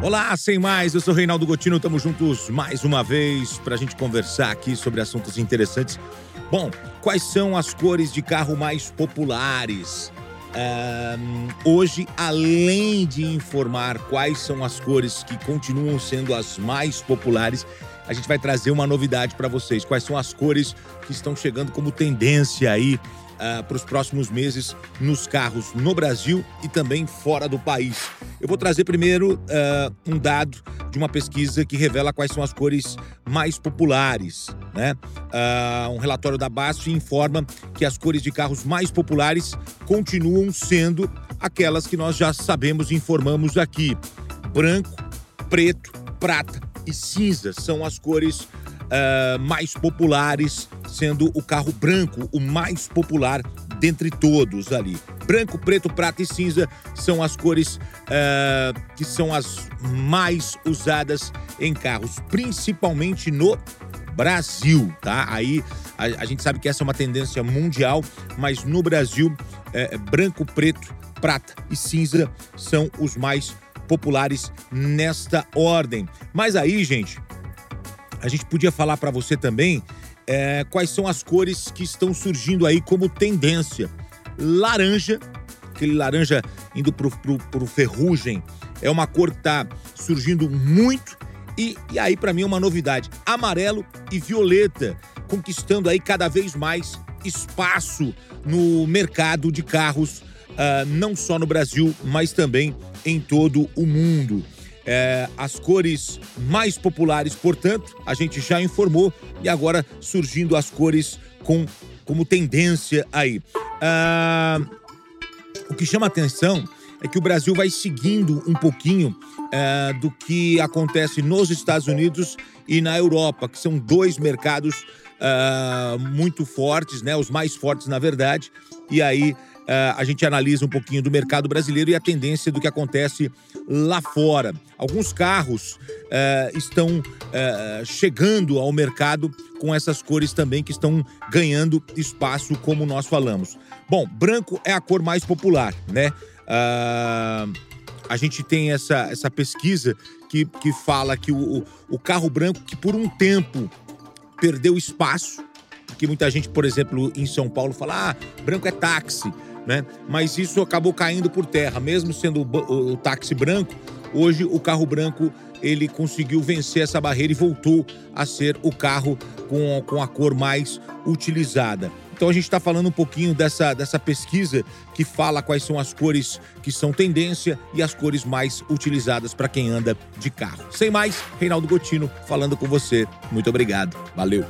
Olá, sem mais, eu sou Reinaldo Gotino, estamos juntos mais uma vez para a gente conversar aqui sobre assuntos interessantes. Bom, quais são as cores de carro mais populares? Um, hoje, além de informar quais são as cores que continuam sendo as mais populares, a gente vai trazer uma novidade para vocês. Quais são as cores que estão chegando como tendência aí uh, para os próximos meses nos carros no Brasil e também fora do país. Eu vou trazer primeiro uh, um dado de uma pesquisa que revela quais são as cores mais populares. Né? Uh, um relatório da BASF informa que as cores de carros mais populares continuam sendo aquelas que nós já sabemos e informamos aqui: branco, preto, prata e cinza são as cores uh, mais populares, sendo o carro branco o mais popular dentre todos ali. Branco, preto, prata e cinza são as cores uh, que são as mais usadas em carros, principalmente no Brasil, tá? Aí a, a, gente sabe que essa é uma tendência mundial, mas no Brasil, é, branco, preto, prata e cinza são os mais populares nesta ordem. Mas aí, gente, a gente podia falar para você também é, quais são as cores que estão surgindo aí como tendência. Laranja, aquele laranja indo pro, pro, pro ferrugem, é uma cor que tá surgindo muito. E, e aí, para mim, é uma novidade: amarelo e violeta, conquistando aí cada vez mais espaço no mercado de carros, uh, não só no Brasil, mas também em todo o mundo. É, as cores mais populares, portanto, a gente já informou e agora surgindo as cores com como tendência aí. Ah, o que chama atenção é que o Brasil vai seguindo um pouquinho é, do que acontece nos Estados Unidos e na Europa, que são dois mercados uh, muito fortes, né? Os mais fortes, na verdade. E aí uh, a gente analisa um pouquinho do mercado brasileiro e a tendência do que acontece lá fora. Alguns carros uh, estão chegando ao mercado com essas cores também que estão ganhando espaço, como nós falamos. Bom, branco é a cor mais popular, né? a gente tem essa, essa pesquisa que, que fala que o, o carro branco, que por um tempo perdeu espaço, porque muita gente, por exemplo, em São Paulo fala: ah, branco é táxi, né? Mas isso acabou caindo por terra, mesmo sendo o, o táxi branco, hoje o carro branco ele conseguiu vencer essa barreira e voltou a ser o carro com, com a cor mais utilizada. Então a gente está falando um pouquinho dessa, dessa pesquisa que fala quais são as cores que são tendência e as cores mais utilizadas para quem anda de carro. Sem mais, Reinaldo Gotino falando com você. Muito obrigado. Valeu.